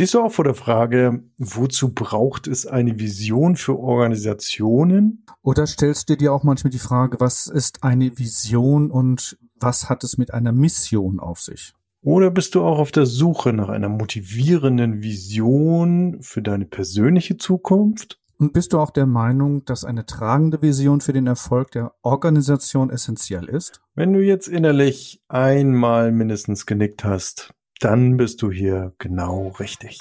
Stehst du auch vor der Frage, wozu braucht es eine Vision für Organisationen? Oder stellst du dir auch manchmal die Frage, was ist eine Vision und was hat es mit einer Mission auf sich? Oder bist du auch auf der Suche nach einer motivierenden Vision für deine persönliche Zukunft? Und bist du auch der Meinung, dass eine tragende Vision für den Erfolg der Organisation essentiell ist? Wenn du jetzt innerlich einmal mindestens genickt hast, dann bist du hier genau richtig.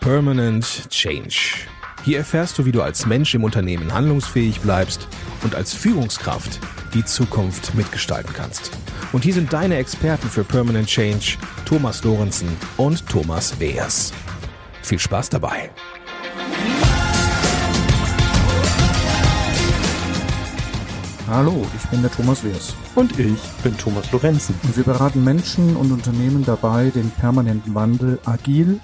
Permanent Change. Hier erfährst du, wie du als Mensch im Unternehmen handlungsfähig bleibst und als Führungskraft die Zukunft mitgestalten kannst. Und hier sind deine Experten für Permanent Change, Thomas Lorenzen und Thomas Weers. Viel Spaß dabei. Hallo, ich bin der Thomas Weers. Und ich bin Thomas Lorenzen. Und wir beraten Menschen und Unternehmen dabei, den permanenten Wandel agil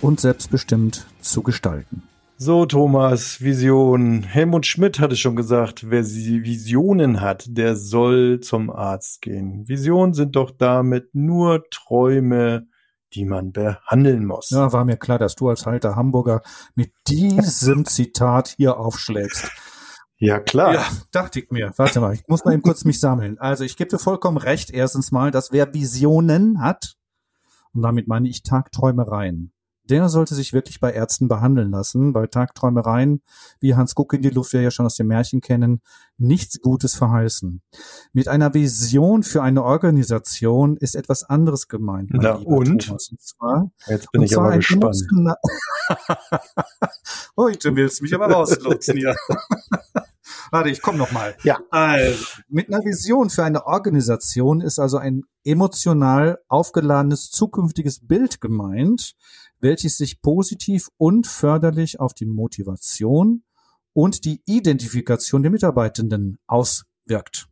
und selbstbestimmt zu gestalten. So, Thomas, Vision. Helmut Schmidt hatte schon gesagt, wer sie Visionen hat, der soll zum Arzt gehen. Visionen sind doch damit nur Träume, die man behandeln muss. Ja, war mir klar, dass du als alter Hamburger mit diesem Zitat hier aufschlägst. Ja, klar. Ja, dachte ich mir. Warte mal, ich muss mal eben kurz mich sammeln. Also ich gebe dir vollkommen recht, erstens mal, dass wer Visionen hat, und damit meine ich Tagträumereien, der sollte sich wirklich bei Ärzten behandeln lassen, weil Tagträumereien, wie Hans Guck in die Luft wir ja schon aus dem Märchen kennen, nichts Gutes verheißen. Mit einer Vision für eine Organisation ist etwas anderes gemeint. Na und? Thomas. und zwar, Jetzt bin ich aber gespannt. Heute willst du mich aber rauslotsen hier. Warte, ich komme noch mal. Ja. Also, mit einer Vision für eine Organisation ist also ein emotional aufgeladenes zukünftiges Bild gemeint, welches sich positiv und förderlich auf die Motivation und die Identifikation der Mitarbeitenden auswirkt.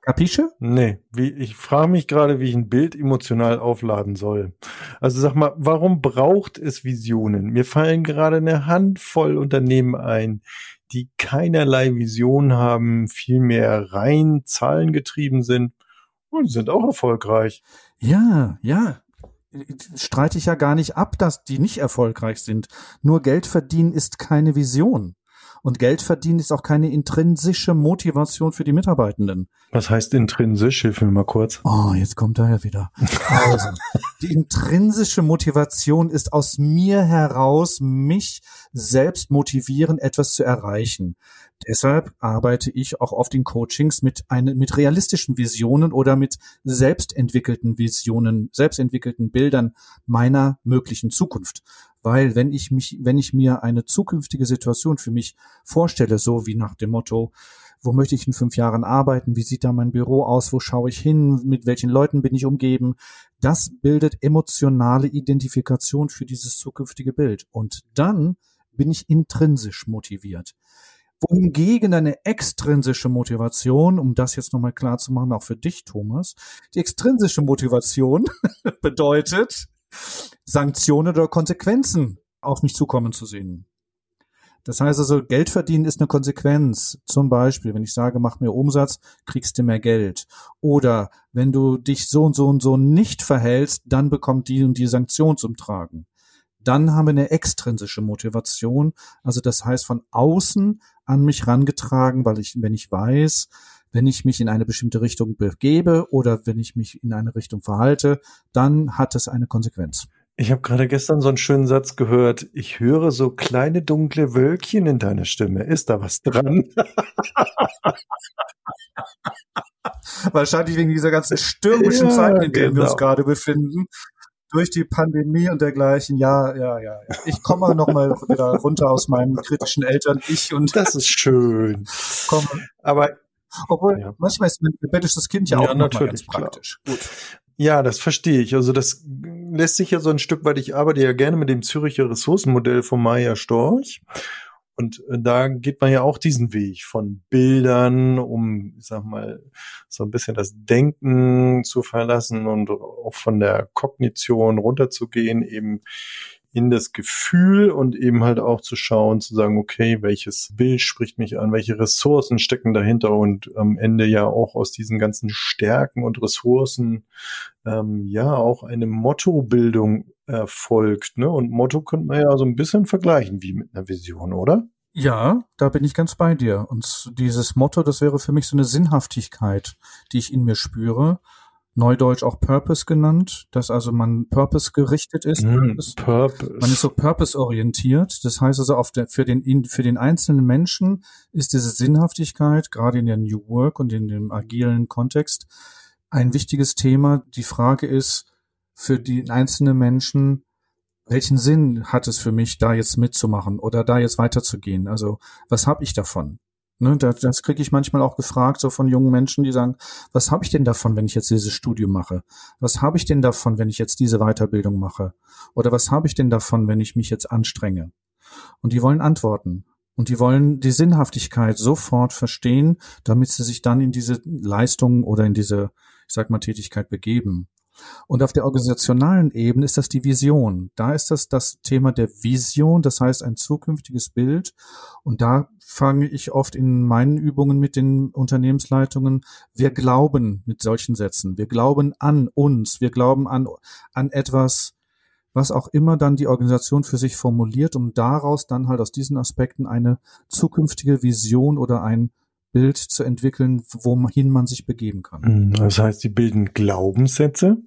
Kapische? Nee, wie, ich frage mich gerade, wie ich ein Bild emotional aufladen soll. Also sag mal, warum braucht es Visionen? Mir fallen gerade eine Handvoll Unternehmen ein, die keinerlei Vision haben, vielmehr rein zahlengetrieben sind und sind auch erfolgreich. Ja, ja streite ich ja gar nicht ab, dass die nicht erfolgreich sind. Nur Geld verdienen ist keine Vision. Und Geld verdienen ist auch keine intrinsische Motivation für die Mitarbeitenden. Was heißt intrinsisch? Hilf mir mal kurz. Oh, jetzt kommt er ja wieder. Also, die intrinsische Motivation ist aus mir heraus, mich selbst motivieren, etwas zu erreichen. Deshalb arbeite ich auch oft in Coachings mit, eine, mit realistischen Visionen oder mit selbstentwickelten Visionen, selbstentwickelten Bildern meiner möglichen Zukunft. Weil wenn ich mich, wenn ich mir eine zukünftige Situation für mich vorstelle, so wie nach dem Motto, wo möchte ich in fünf Jahren arbeiten, wie sieht da mein Büro aus, wo schaue ich hin, mit welchen Leuten bin ich umgeben, das bildet emotionale Identifikation für dieses zukünftige Bild. Und dann bin ich intrinsisch motiviert. Wohingegen eine extrinsische Motivation, um das jetzt nochmal klar zu machen, auch für dich, Thomas, die extrinsische Motivation bedeutet, Sanktionen oder Konsequenzen auf mich zukommen zu sehen. Das heißt also, Geld verdienen ist eine Konsequenz. Zum Beispiel, wenn ich sage, mach mir Umsatz, kriegst du mehr Geld. Oder wenn du dich so und so und so nicht verhältst, dann bekommt die und die Sanktion zum Tragen. Dann haben wir eine extrinsische Motivation. Also das heißt von außen an mich rangetragen, weil ich, wenn ich weiß, wenn ich mich in eine bestimmte Richtung begebe oder wenn ich mich in eine Richtung verhalte, dann hat es eine Konsequenz. Ich habe gerade gestern so einen schönen Satz gehört. Ich höre so kleine dunkle Wölkchen in deiner Stimme. Ist da was dran? Wahrscheinlich wegen dieser ganzen stürmischen ja, Zeiten, in denen genau. wir uns genau. gerade befinden durch die Pandemie und dergleichen, ja, ja, ja. ja. Ich komme noch mal wieder runter aus meinem kritischen Eltern ich und das ist schön. Komme. Aber obwohl ja. manchmal ist mein rebellisches Kind ja, ja auch natürlich praktisch. Klar. Gut. Ja, das verstehe ich. Also das lässt sich ja so ein Stück weit. Ich arbeite ja gerne mit dem Züricher Ressourcenmodell von Maya Storch. Und äh, da geht man ja auch diesen Weg von Bildern, um, ich sag mal, so ein bisschen das Denken zu verlassen und auch von der Kognition runterzugehen, eben in das Gefühl und eben halt auch zu schauen, zu sagen, okay, welches Bild spricht mich an, welche Ressourcen stecken dahinter und am Ende ja auch aus diesen ganzen Stärken und Ressourcen ähm, ja auch eine Mottobildung erfolgt. Ne? Und Motto könnte man ja so ein bisschen vergleichen wie mit einer Vision, oder? Ja, da bin ich ganz bei dir. Und dieses Motto, das wäre für mich so eine Sinnhaftigkeit, die ich in mir spüre. Neudeutsch auch Purpose genannt, dass also man Purpose gerichtet ist. Mm, Purpose. Man ist so Purpose orientiert. Das heißt also auf der, für den für den einzelnen Menschen ist diese Sinnhaftigkeit gerade in der New Work und in dem agilen Kontext ein wichtiges Thema. Die Frage ist für die einzelnen Menschen, welchen Sinn hat es für mich, da jetzt mitzumachen oder da jetzt weiterzugehen? Also was habe ich davon? Ne, das, das kriege ich manchmal auch gefragt, so von jungen Menschen, die sagen, was habe ich denn davon, wenn ich jetzt dieses Studium mache? Was habe ich denn davon, wenn ich jetzt diese Weiterbildung mache? Oder was habe ich denn davon, wenn ich mich jetzt anstrenge? Und die wollen Antworten. Und die wollen die Sinnhaftigkeit sofort verstehen, damit sie sich dann in diese Leistung oder in diese, ich sag mal, Tätigkeit begeben. Und auf der organisationalen Ebene ist das die Vision. Da ist das das Thema der Vision, das heißt ein zukünftiges Bild. Und da fange ich oft in meinen Übungen mit den Unternehmensleitungen. Wir glauben mit solchen Sätzen. Wir glauben an uns. Wir glauben an, an etwas, was auch immer dann die Organisation für sich formuliert, um daraus dann halt aus diesen Aspekten eine zukünftige Vision oder ein Bild zu entwickeln, wohin man sich begeben kann. Hm, das heißt, sie bilden Glaubenssätze.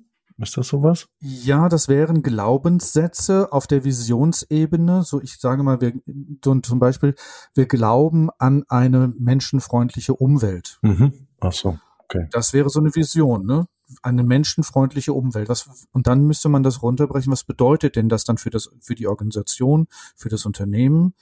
Ist das sowas? Ja, das wären Glaubenssätze auf der Visionsebene. So, ich sage mal, wir zum Beispiel, wir glauben an eine menschenfreundliche Umwelt. Mhm. Ach so, okay. Das wäre so eine Vision, ne? Eine menschenfreundliche Umwelt. Was, und dann müsste man das runterbrechen. Was bedeutet denn das dann für das, für die Organisation, für das Unternehmen?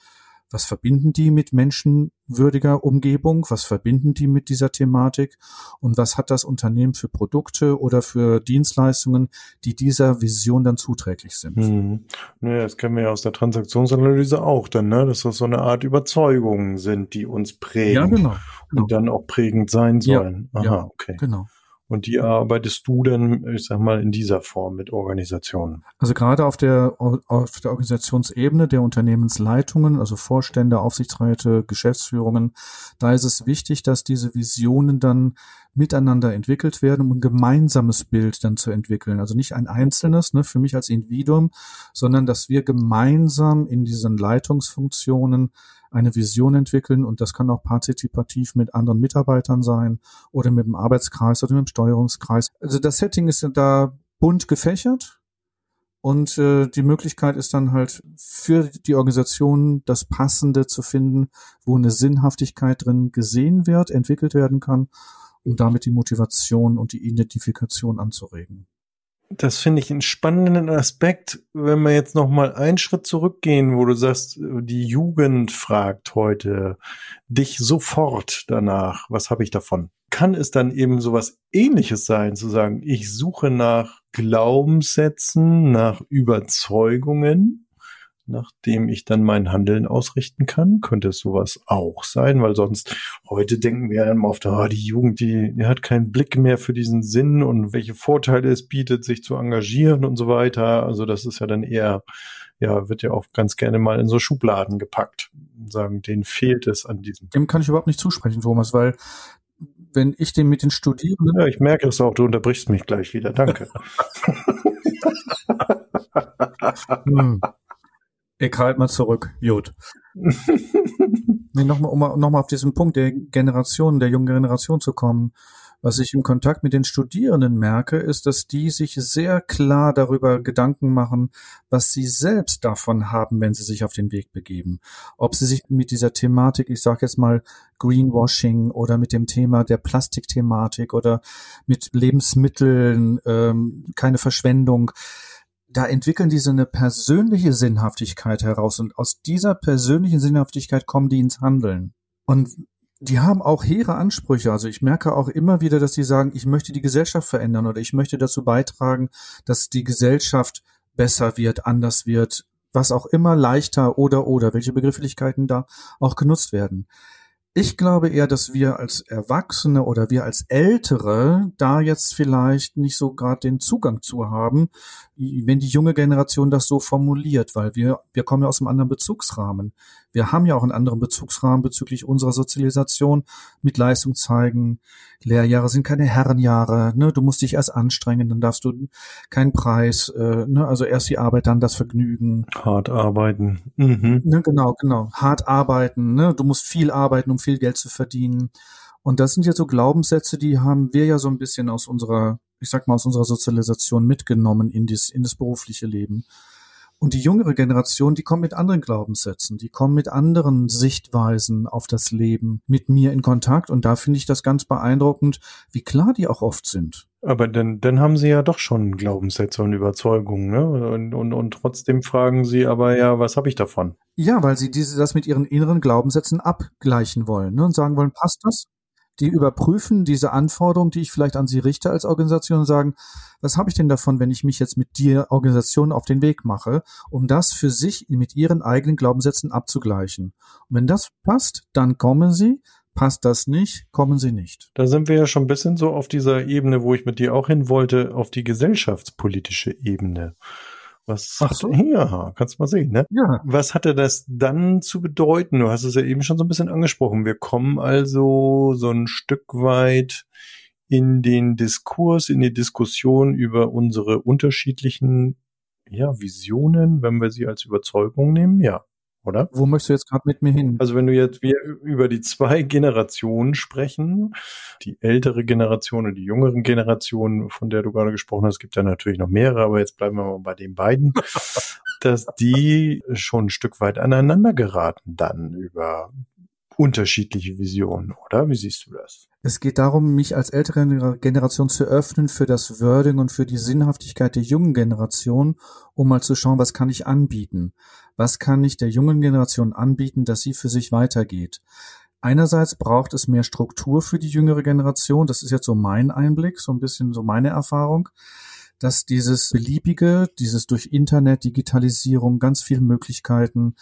Was verbinden die mit menschenwürdiger Umgebung? Was verbinden die mit dieser Thematik? Und was hat das Unternehmen für Produkte oder für Dienstleistungen, die dieser Vision dann zuträglich sind? Hm. Naja, das kennen wir ja aus der Transaktionsanalyse auch dann, ne? dass das so eine Art Überzeugungen sind, die uns prägen. Ja, genau. genau. Und dann auch prägend sein sollen. Ja, Aha, ja, okay. Genau. Und die arbeitest du dann, ich sag mal, in dieser Form mit Organisationen? Also gerade auf der, auf der Organisationsebene der Unternehmensleitungen, also Vorstände, Aufsichtsräte, Geschäftsführungen, da ist es wichtig, dass diese Visionen dann miteinander entwickelt werden, um ein gemeinsames Bild dann zu entwickeln. Also nicht ein einzelnes, ne, für mich als Individuum, sondern dass wir gemeinsam in diesen Leitungsfunktionen eine Vision entwickeln und das kann auch partizipativ mit anderen Mitarbeitern sein oder mit dem Arbeitskreis oder mit dem Steuerungskreis. Also das Setting ist da bunt gefächert und äh, die Möglichkeit ist dann halt für die Organisation das Passende zu finden, wo eine Sinnhaftigkeit drin gesehen wird, entwickelt werden kann, um damit die Motivation und die Identifikation anzuregen das finde ich einen spannenden Aspekt, wenn wir jetzt noch mal einen Schritt zurückgehen, wo du sagst, die Jugend fragt heute dich sofort danach, was habe ich davon? Kann es dann eben sowas ähnliches sein, zu sagen, ich suche nach Glaubenssätzen, nach Überzeugungen, nachdem ich dann mein Handeln ausrichten kann? Könnte es sowas auch sein? Weil sonst heute denken wir immer oft, oh, die Jugend, die, die hat keinen Blick mehr für diesen Sinn und welche Vorteile es bietet, sich zu engagieren und so weiter. Also das ist ja dann eher, ja, wird ja auch ganz gerne mal in so Schubladen gepackt. Sagen, denen fehlt es an diesem. Dem kann ich überhaupt nicht zusprechen, Thomas, weil wenn ich den mit den Studierenden. Ja, ich merke es auch, du unterbrichst mich gleich wieder. Danke. hm. Ich halt mal zurück, Jod. nee, nochmal, um nochmal auf diesen Punkt der Generation, der jungen Generation zu kommen. Was ich im Kontakt mit den Studierenden merke, ist, dass die sich sehr klar darüber Gedanken machen, was sie selbst davon haben, wenn sie sich auf den Weg begeben. Ob sie sich mit dieser Thematik, ich sage jetzt mal Greenwashing oder mit dem Thema der Plastikthematik oder mit Lebensmitteln, ähm, keine Verschwendung, da entwickeln die so eine persönliche Sinnhaftigkeit heraus und aus dieser persönlichen Sinnhaftigkeit kommen die ins Handeln. Und die haben auch hehre Ansprüche. Also ich merke auch immer wieder, dass die sagen, ich möchte die Gesellschaft verändern oder ich möchte dazu beitragen, dass die Gesellschaft besser wird, anders wird, was auch immer leichter oder oder, welche Begrifflichkeiten da auch genutzt werden. Ich glaube eher, dass wir als Erwachsene oder wir als Ältere da jetzt vielleicht nicht so gerade den Zugang zu haben, wenn die junge Generation das so formuliert, weil wir, wir kommen ja aus einem anderen Bezugsrahmen. Wir haben ja auch einen anderen Bezugsrahmen bezüglich unserer Sozialisation mit Leistung zeigen. Lehrjahre sind keine Herrenjahre, ne? Du musst dich erst anstrengen, dann darfst du keinen Preis, äh, ne? Also erst die Arbeit, dann das Vergnügen. Hart arbeiten. Mhm. Ne, genau, genau. Hart arbeiten, ne? Du musst viel arbeiten, um viel Geld zu verdienen. Und das sind ja so Glaubenssätze, die haben wir ja so ein bisschen aus unserer, ich sag mal, aus unserer Sozialisation mitgenommen in das, in das berufliche Leben. Und die jüngere Generation, die kommt mit anderen Glaubenssätzen, die kommen mit anderen Sichtweisen auf das Leben mit mir in Kontakt. Und da finde ich das ganz beeindruckend, wie klar die auch oft sind. Aber dann, dann haben sie ja doch schon Glaubenssätze und Überzeugungen, ne? Und, und, und trotzdem fragen sie aber ja, was habe ich davon? Ja, weil sie diese, das mit ihren inneren Glaubenssätzen abgleichen wollen ne? und sagen wollen, passt das? Die überprüfen diese Anforderungen, die ich vielleicht an sie richte als Organisation und sagen, was habe ich denn davon, wenn ich mich jetzt mit dir Organisation auf den Weg mache, um das für sich mit ihren eigenen Glaubenssätzen abzugleichen. Und wenn das passt, dann kommen sie, Passt das nicht, kommen sie nicht. Da sind wir ja schon ein bisschen so auf dieser Ebene, wo ich mit dir auch hin wollte, auf die gesellschaftspolitische Ebene. Was Ach so. ja, kannst du mal sehen, ne? Ja. Was hatte das dann zu bedeuten? Du hast es ja eben schon so ein bisschen angesprochen. Wir kommen also so ein Stück weit in den Diskurs, in die Diskussion über unsere unterschiedlichen ja, Visionen, wenn wir sie als Überzeugung nehmen, ja oder? Wo möchtest du jetzt gerade mit mir hin? Also wenn du jetzt wir über die zwei Generationen sprechen, die ältere Generation und die jüngeren Generationen, von der du gerade gesprochen hast, gibt ja natürlich noch mehrere, aber jetzt bleiben wir mal bei den beiden, dass die schon ein Stück weit aneinander geraten dann über unterschiedliche Visionen, oder? Wie siehst du das? Es geht darum, mich als ältere Generation zu öffnen für das Wording und für die Sinnhaftigkeit der jungen Generation, um mal zu schauen, was kann ich anbieten? Was kann ich der jungen Generation anbieten, dass sie für sich weitergeht? Einerseits braucht es mehr Struktur für die jüngere Generation. Das ist jetzt so mein Einblick, so ein bisschen so meine Erfahrung, dass dieses beliebige, dieses durch Internet, Digitalisierung, ganz viele Möglichkeiten,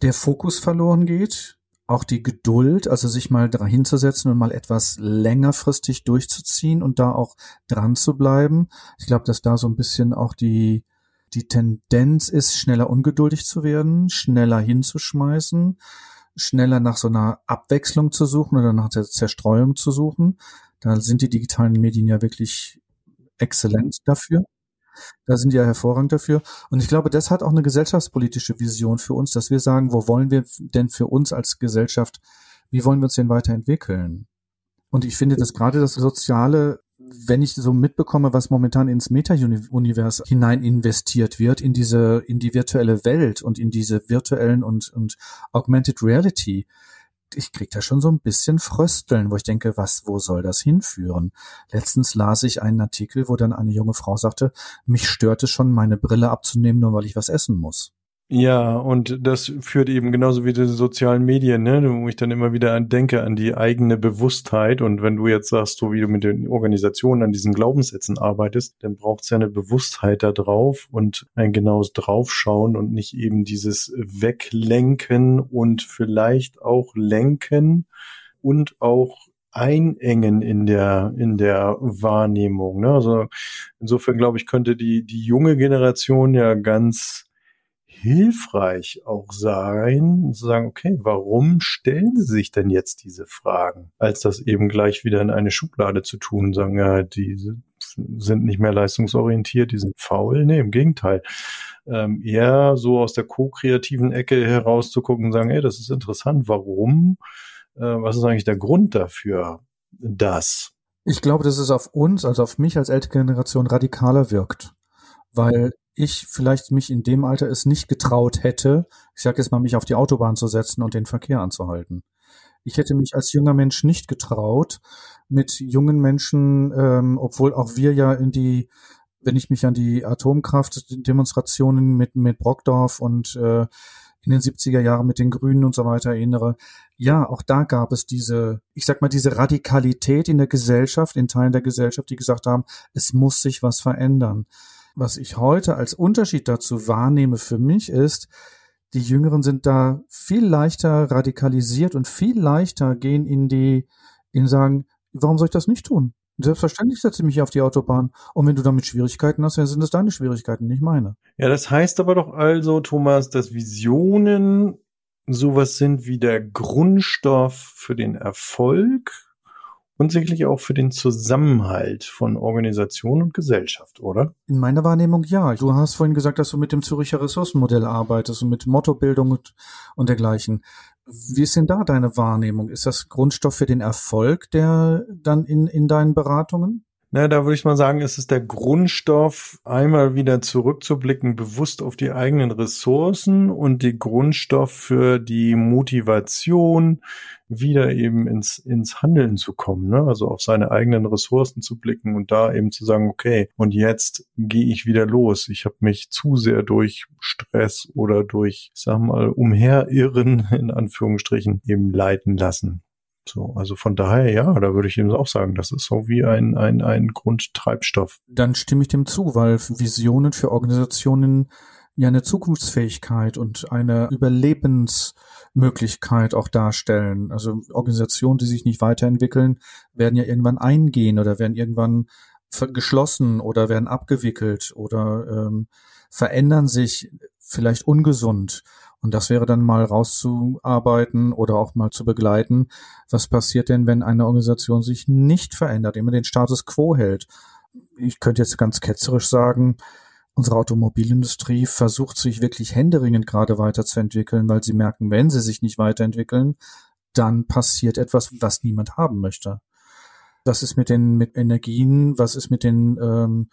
der Fokus verloren geht auch die Geduld, also sich mal hinzusetzen und mal etwas längerfristig durchzuziehen und da auch dran zu bleiben. Ich glaube, dass da so ein bisschen auch die, die Tendenz ist, schneller ungeduldig zu werden, schneller hinzuschmeißen, schneller nach so einer Abwechslung zu suchen oder nach der Zerstreuung zu suchen. Da sind die digitalen Medien ja wirklich exzellent dafür. Da sind die ja hervorragend dafür. Und ich glaube, das hat auch eine gesellschaftspolitische Vision für uns, dass wir sagen, wo wollen wir denn für uns als Gesellschaft, wie wollen wir uns denn weiterentwickeln? Und ich finde, dass gerade das Soziale, wenn ich so mitbekomme, was momentan ins Meta-Univers hinein investiert wird, in diese, in die virtuelle Welt und in diese virtuellen und, und Augmented Reality, ich krieg da schon so ein bisschen Frösteln, wo ich denke, was, wo soll das hinführen? Letztens las ich einen Artikel, wo dann eine junge Frau sagte, mich stört es schon, meine Brille abzunehmen, nur weil ich was essen muss. Ja, und das führt eben genauso wie die sozialen Medien, ne, wo ich dann immer wieder denke an die eigene Bewusstheit. Und wenn du jetzt sagst, so wie du mit den Organisationen an diesen Glaubenssätzen arbeitest, dann braucht es ja eine Bewusstheit da drauf und ein genaues Draufschauen und nicht eben dieses Weglenken und vielleicht auch lenken und auch einengen in der in der Wahrnehmung. Ne? Also insofern glaube ich könnte die die junge Generation ja ganz hilfreich auch sein, zu sagen, okay, warum stellen Sie sich denn jetzt diese Fragen, als das eben gleich wieder in eine Schublade zu tun, sagen, ja, die sind nicht mehr leistungsorientiert, die sind faul. Nee, im Gegenteil. Ähm, eher so aus der co-kreativen Ecke herauszugucken und sagen, ey, das ist interessant, warum? Äh, was ist eigentlich der Grund dafür, das? Ich glaube, dass es auf uns, also auf mich als ältere Generation radikaler wirkt. Weil ich vielleicht mich in dem Alter es nicht getraut hätte, ich sage jetzt mal, mich auf die Autobahn zu setzen und den Verkehr anzuhalten. Ich hätte mich als junger Mensch nicht getraut, mit jungen Menschen, ähm, obwohl auch wir ja in die, wenn ich mich an die Atomkraftdemonstrationen mit, mit Brockdorf und äh, in den 70er Jahren mit den Grünen und so weiter erinnere, ja, auch da gab es diese, ich sag mal, diese Radikalität in der Gesellschaft, in Teilen der Gesellschaft, die gesagt haben, es muss sich was verändern was ich heute als Unterschied dazu wahrnehme für mich ist, die Jüngeren sind da viel leichter radikalisiert und viel leichter gehen in die, in sagen, warum soll ich das nicht tun? Selbstverständlich setze ich mich auf die Autobahn. Und wenn du damit Schwierigkeiten hast, dann sind es deine Schwierigkeiten, nicht meine. Ja, das heißt aber doch also, Thomas, dass Visionen sowas sind wie der Grundstoff für den Erfolg und sicherlich auch für den Zusammenhalt von Organisation und Gesellschaft, oder? In meiner Wahrnehmung ja. Du hast vorhin gesagt, dass du mit dem Züricher Ressourcenmodell arbeitest und mit Mottobildung und, dergleichen. Wie ist denn da deine Wahrnehmung? Ist das Grundstoff für den Erfolg, der dann in, in deinen Beratungen? Na, da würde ich mal sagen, ist es der Grundstoff, einmal wieder zurückzublicken, bewusst auf die eigenen Ressourcen und die Grundstoff für die Motivation, wieder eben ins, ins Handeln zu kommen, ne? also auf seine eigenen Ressourcen zu blicken und da eben zu sagen, okay, und jetzt gehe ich wieder los. Ich habe mich zu sehr durch Stress oder durch, sag mal, umherirren, in Anführungsstrichen, eben leiten lassen. So, also von daher, ja, da würde ich eben auch sagen, das ist so wie ein, ein, ein Grundtreibstoff. Dann stimme ich dem zu, weil Visionen für Organisationen ja eine Zukunftsfähigkeit und eine Überlebensmöglichkeit auch darstellen. Also Organisationen, die sich nicht weiterentwickeln, werden ja irgendwann eingehen oder werden irgendwann geschlossen oder werden abgewickelt oder ähm, verändern sich vielleicht ungesund. Und das wäre dann mal rauszuarbeiten oder auch mal zu begleiten. Was passiert denn, wenn eine Organisation sich nicht verändert, immer den Status quo hält? Ich könnte jetzt ganz ketzerisch sagen, unsere Automobilindustrie versucht sich wirklich händeringend gerade weiterzuentwickeln, weil sie merken, wenn sie sich nicht weiterentwickeln, dann passiert etwas, was niemand haben möchte. Was ist mit den mit Energien? Was ist mit den ähm,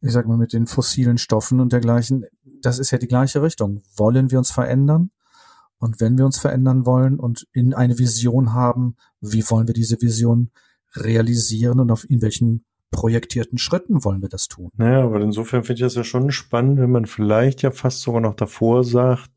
ich sag mal, mit den fossilen Stoffen und dergleichen, das ist ja die gleiche Richtung. Wollen wir uns verändern? Und wenn wir uns verändern wollen und in eine Vision haben, wie wollen wir diese Vision realisieren und auf in welchen projektierten Schritten wollen wir das tun? Naja, aber insofern finde ich das ja schon spannend, wenn man vielleicht ja fast sogar noch davor sagt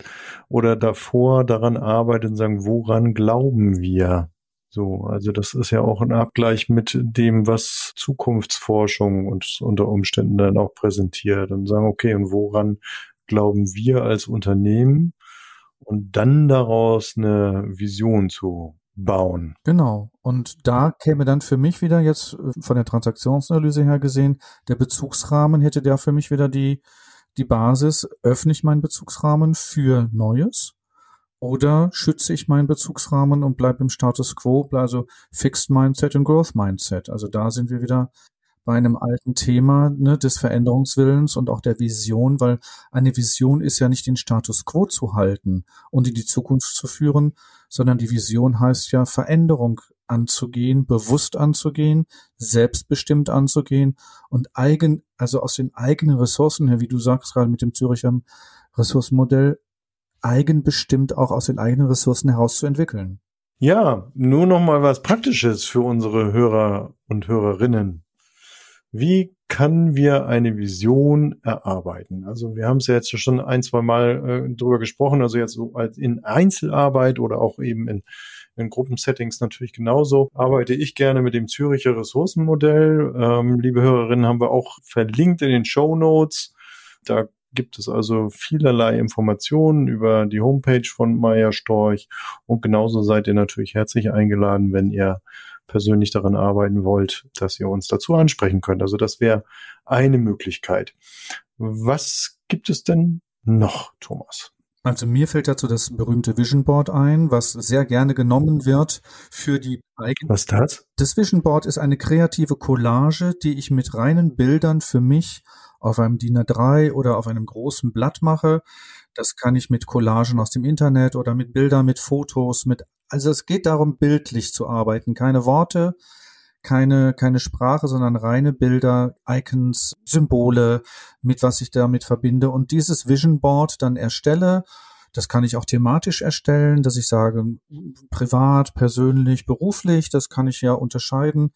oder davor daran arbeitet und sagen, woran glauben wir? So, also das ist ja auch ein Abgleich mit dem, was Zukunftsforschung uns unter Umständen dann auch präsentiert und sagen, okay, und woran glauben wir als Unternehmen und dann daraus eine Vision zu bauen. Genau. Und da käme dann für mich wieder jetzt äh, von der Transaktionsanalyse her gesehen, der Bezugsrahmen hätte der für mich wieder die, die Basis, öffne ich meinen Bezugsrahmen für Neues oder schütze ich meinen Bezugsrahmen und bleibe im Status quo, also Fixed Mindset und Growth Mindset. Also da sind wir wieder bei einem alten Thema ne, des Veränderungswillens und auch der Vision, weil eine Vision ist ja nicht den Status quo zu halten und in die Zukunft zu führen, sondern die Vision heißt ja Veränderung anzugehen, bewusst anzugehen, selbstbestimmt anzugehen und eigen, also aus den eigenen Ressourcen her, wie du sagst gerade mit dem Züricher Ressourcenmodell, eigenbestimmt auch aus den eigenen Ressourcen heraus zu entwickeln. Ja, nur noch mal was Praktisches für unsere Hörer und Hörerinnen. Wie können wir eine Vision erarbeiten? Also wir haben es ja jetzt schon ein, zwei Mal äh, drüber gesprochen, also jetzt so als in Einzelarbeit oder auch eben in, in Gruppensettings natürlich genauso. Arbeite ich gerne mit dem Züricher Ressourcenmodell. Ähm, liebe Hörerinnen, haben wir auch verlinkt in den Show Notes. Da gibt es also vielerlei Informationen über die Homepage von Meier Storch und genauso seid ihr natürlich herzlich eingeladen, wenn ihr persönlich daran arbeiten wollt, dass ihr uns dazu ansprechen könnt. Also das wäre eine Möglichkeit. Was gibt es denn noch, Thomas? Also mir fällt dazu das berühmte Vision Board ein, was sehr gerne genommen wird für die eigenen. Was ist das? Das Vision Board ist eine kreative Collage, die ich mit reinen Bildern für mich auf einem DIN A3 oder auf einem großen Blatt mache. Das kann ich mit Collagen aus dem Internet oder mit Bildern, mit Fotos, mit, also es geht darum, bildlich zu arbeiten. Keine Worte, keine, keine Sprache, sondern reine Bilder, Icons, Symbole, mit was ich damit verbinde und dieses Vision Board dann erstelle. Das kann ich auch thematisch erstellen, dass ich sage, privat, persönlich, beruflich, das kann ich ja unterscheiden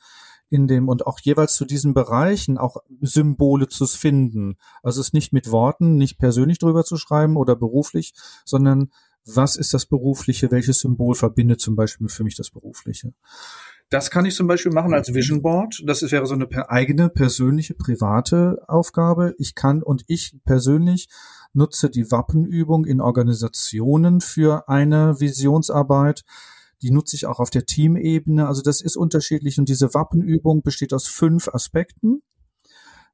in dem und auch jeweils zu diesen Bereichen auch Symbole zu finden. Also es nicht mit Worten, nicht persönlich drüber zu schreiben oder beruflich, sondern was ist das Berufliche, welches Symbol verbindet zum Beispiel für mich das Berufliche. Das kann ich zum Beispiel machen als Vision Board. Das wäre so eine eigene, persönliche, private Aufgabe. Ich kann und ich persönlich nutze die Wappenübung in Organisationen für eine Visionsarbeit. Die nutze ich auch auf der Teamebene. Also das ist unterschiedlich und diese Wappenübung besteht aus fünf Aspekten.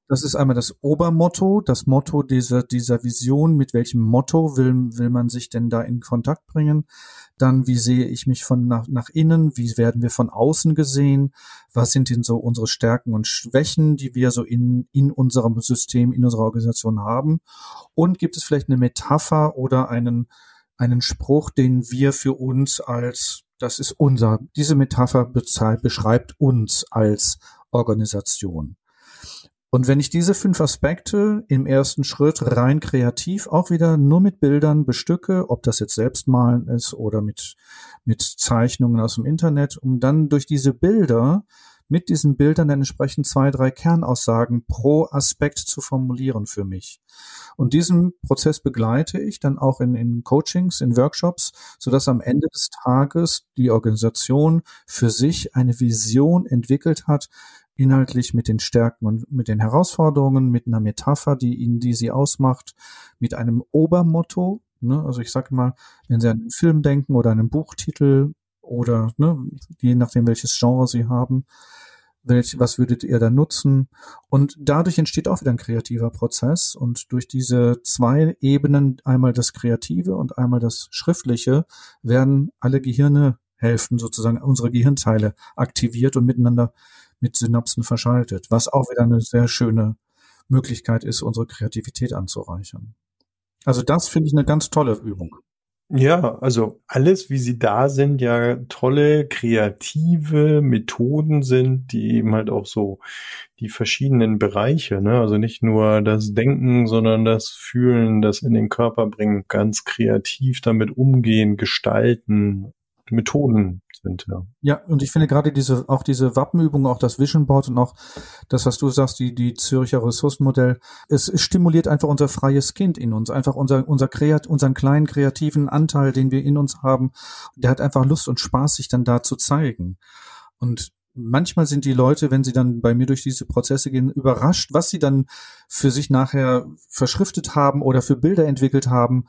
Das ist einmal das Obermotto, das Motto dieser, dieser Vision. Mit welchem Motto will, will man sich denn da in Kontakt bringen? Dann, wie sehe ich mich von nach, nach innen? Wie werden wir von außen gesehen? Was sind denn so unsere Stärken und Schwächen, die wir so in, in unserem System, in unserer Organisation haben? Und gibt es vielleicht eine Metapher oder einen, einen Spruch, den wir für uns als, das ist unser, diese Metapher beschreibt uns als Organisation. Und wenn ich diese fünf Aspekte im ersten Schritt rein kreativ auch wieder nur mit Bildern bestücke, ob das jetzt Selbstmalen ist oder mit, mit Zeichnungen aus dem Internet, um dann durch diese Bilder mit diesen Bildern dann entsprechend zwei, drei Kernaussagen pro Aspekt zu formulieren für mich. Und diesen Prozess begleite ich dann auch in, in Coachings, in Workshops, sodass am Ende des Tages die Organisation für sich eine Vision entwickelt hat, inhaltlich mit den Stärken und mit den Herausforderungen, mit einer Metapher, die ihnen, die sie ausmacht, mit einem Obermotto. Ne? Also ich sage mal, wenn Sie an einen Film denken oder einen Buchtitel oder ne, je nachdem welches Genre Sie haben, welch, was würdet ihr da nutzen? Und dadurch entsteht auch wieder ein kreativer Prozess. Und durch diese zwei Ebenen, einmal das Kreative und einmal das Schriftliche, werden alle Gehirne helfen, sozusagen unsere Gehirnteile aktiviert und miteinander mit Synapsen verschaltet, was auch wieder eine sehr schöne Möglichkeit ist, unsere Kreativität anzureichern. Also das finde ich eine ganz tolle Übung. Ja, also alles, wie sie da sind, ja tolle kreative Methoden sind, die eben halt auch so die verschiedenen Bereiche, ne? also nicht nur das Denken, sondern das Fühlen, das in den Körper bringen, ganz kreativ damit umgehen, gestalten, Methoden sind, ja. Ja, und ich finde gerade diese, auch diese Wappenübung, auch das Vision Board und auch das, was du sagst, die, die Zürcher Ressourcenmodell, es, stimuliert einfach unser freies Kind in uns, einfach unser, unser Kreat, unseren kleinen kreativen Anteil, den wir in uns haben. Der hat einfach Lust und Spaß, sich dann da zu zeigen. Und manchmal sind die Leute, wenn sie dann bei mir durch diese Prozesse gehen, überrascht, was sie dann für sich nachher verschriftet haben oder für Bilder entwickelt haben.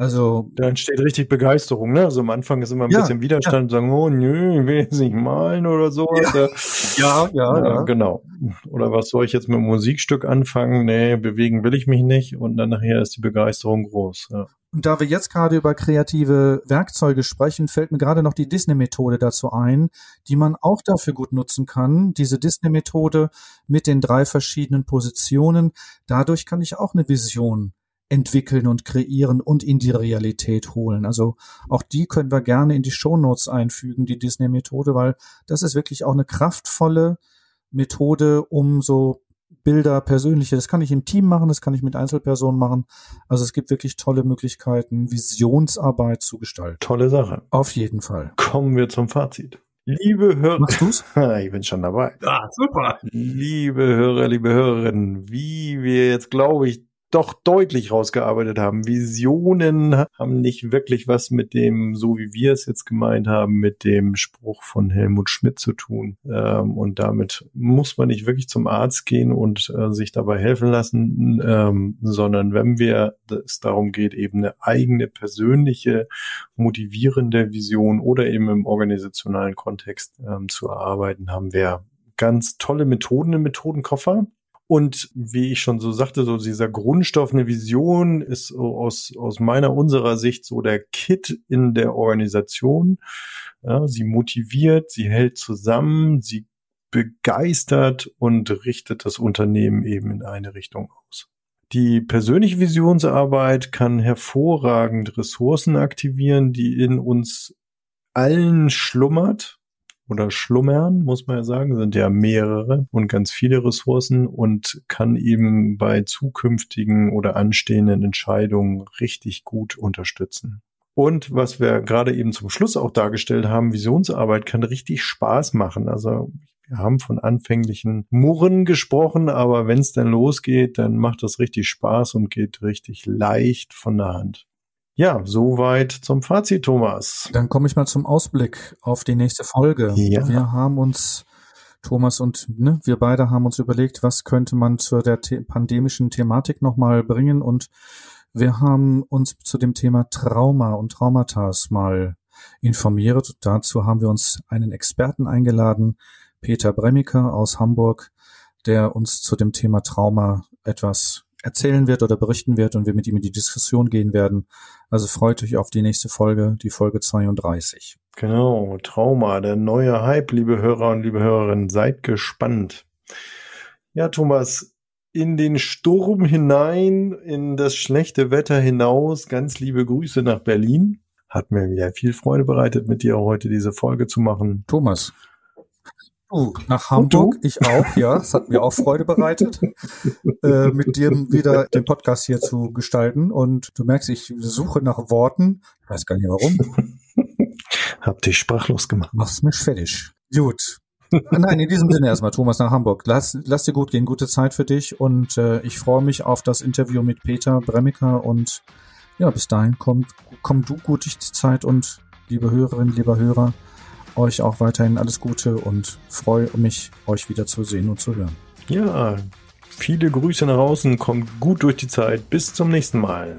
Also da entsteht richtig Begeisterung, ne? Also am Anfang ist immer ein ja, bisschen Widerstand, ja. sagen, oh nö, ich will jetzt nicht malen oder so. Ja. ja, ja, ja, Genau. Oder was soll ich jetzt mit einem Musikstück anfangen? Nee, bewegen will ich mich nicht. Und dann nachher ist die Begeisterung groß. Ja. Und da wir jetzt gerade über kreative Werkzeuge sprechen, fällt mir gerade noch die Disney-Methode dazu ein, die man auch dafür gut nutzen kann. Diese Disney-Methode mit den drei verschiedenen Positionen. Dadurch kann ich auch eine Vision entwickeln und kreieren und in die Realität holen. Also auch die können wir gerne in die Shownotes einfügen, die Disney-Methode, weil das ist wirklich auch eine kraftvolle Methode, um so Bilder, persönliche, das kann ich im Team machen, das kann ich mit Einzelpersonen machen. Also es gibt wirklich tolle Möglichkeiten, Visionsarbeit zu gestalten. Tolle Sache. Auf jeden Fall. Kommen wir zum Fazit. Liebe Hörer, Machst du's? ich bin schon dabei. Ah, super. Liebe Hörer, liebe Hörerinnen, wie wir jetzt, glaube ich, doch deutlich rausgearbeitet haben. Visionen haben nicht wirklich was mit dem, so wie wir es jetzt gemeint haben, mit dem Spruch von Helmut Schmidt zu tun. Ähm, und damit muss man nicht wirklich zum Arzt gehen und äh, sich dabei helfen lassen, ähm, sondern wenn wir es darum geht, eben eine eigene persönliche, motivierende Vision oder eben im organisationalen Kontext ähm, zu erarbeiten, haben wir ganz tolle Methoden im Methodenkoffer. Und wie ich schon so sagte, so dieser Grundstoff, eine Vision ist aus, aus meiner, unserer Sicht so der Kit in der Organisation. Ja, sie motiviert, sie hält zusammen, sie begeistert und richtet das Unternehmen eben in eine Richtung aus. Die persönliche Visionsarbeit kann hervorragend Ressourcen aktivieren, die in uns allen schlummert oder schlummern, muss man ja sagen, sind ja mehrere und ganz viele Ressourcen und kann eben bei zukünftigen oder anstehenden Entscheidungen richtig gut unterstützen. Und was wir gerade eben zum Schluss auch dargestellt haben, Visionsarbeit kann richtig Spaß machen. Also wir haben von anfänglichen Murren gesprochen, aber wenn es dann losgeht, dann macht das richtig Spaß und geht richtig leicht von der Hand. Ja, soweit zum Fazit, Thomas. Dann komme ich mal zum Ausblick auf die nächste Folge. Ja. Wir haben uns, Thomas und ne, wir beide haben uns überlegt, was könnte man zu der the pandemischen Thematik nochmal bringen und wir haben uns zu dem Thema Trauma und Traumata mal informiert. Dazu haben wir uns einen Experten eingeladen, Peter Bremmiker aus Hamburg, der uns zu dem Thema Trauma etwas erzählen wird oder berichten wird und wir mit ihm in die Diskussion gehen werden. Also freut euch auf die nächste Folge, die Folge 32. Genau, Trauma, der neue Hype, liebe Hörer und liebe Hörerinnen, seid gespannt. Ja, Thomas, in den Sturm hinein, in das schlechte Wetter hinaus, ganz liebe Grüße nach Berlin. Hat mir wieder viel Freude bereitet, mit dir heute diese Folge zu machen. Thomas. Du, nach Hamburg, du? ich auch, ja. Es hat mir auch Freude bereitet, äh, mit dir wieder den Podcast hier zu gestalten. Und du merkst, ich suche nach Worten. Ich weiß gar nicht warum. Hab dich sprachlos gemacht. Mach's mich fertig. Gut. Nein, in diesem Sinne erstmal, Thomas, nach Hamburg. Lass, lass dir gut gehen, gute Zeit für dich. Und äh, ich freue mich auf das Interview mit Peter Bremmiker. Und ja, bis dahin komm, komm du gut durch die Zeit und liebe Hörerinnen, lieber Hörer, euch auch weiterhin alles Gute und freue mich, euch wieder zu sehen und zu hören. Ja, viele Grüße nach außen, kommt gut durch die Zeit. Bis zum nächsten Mal.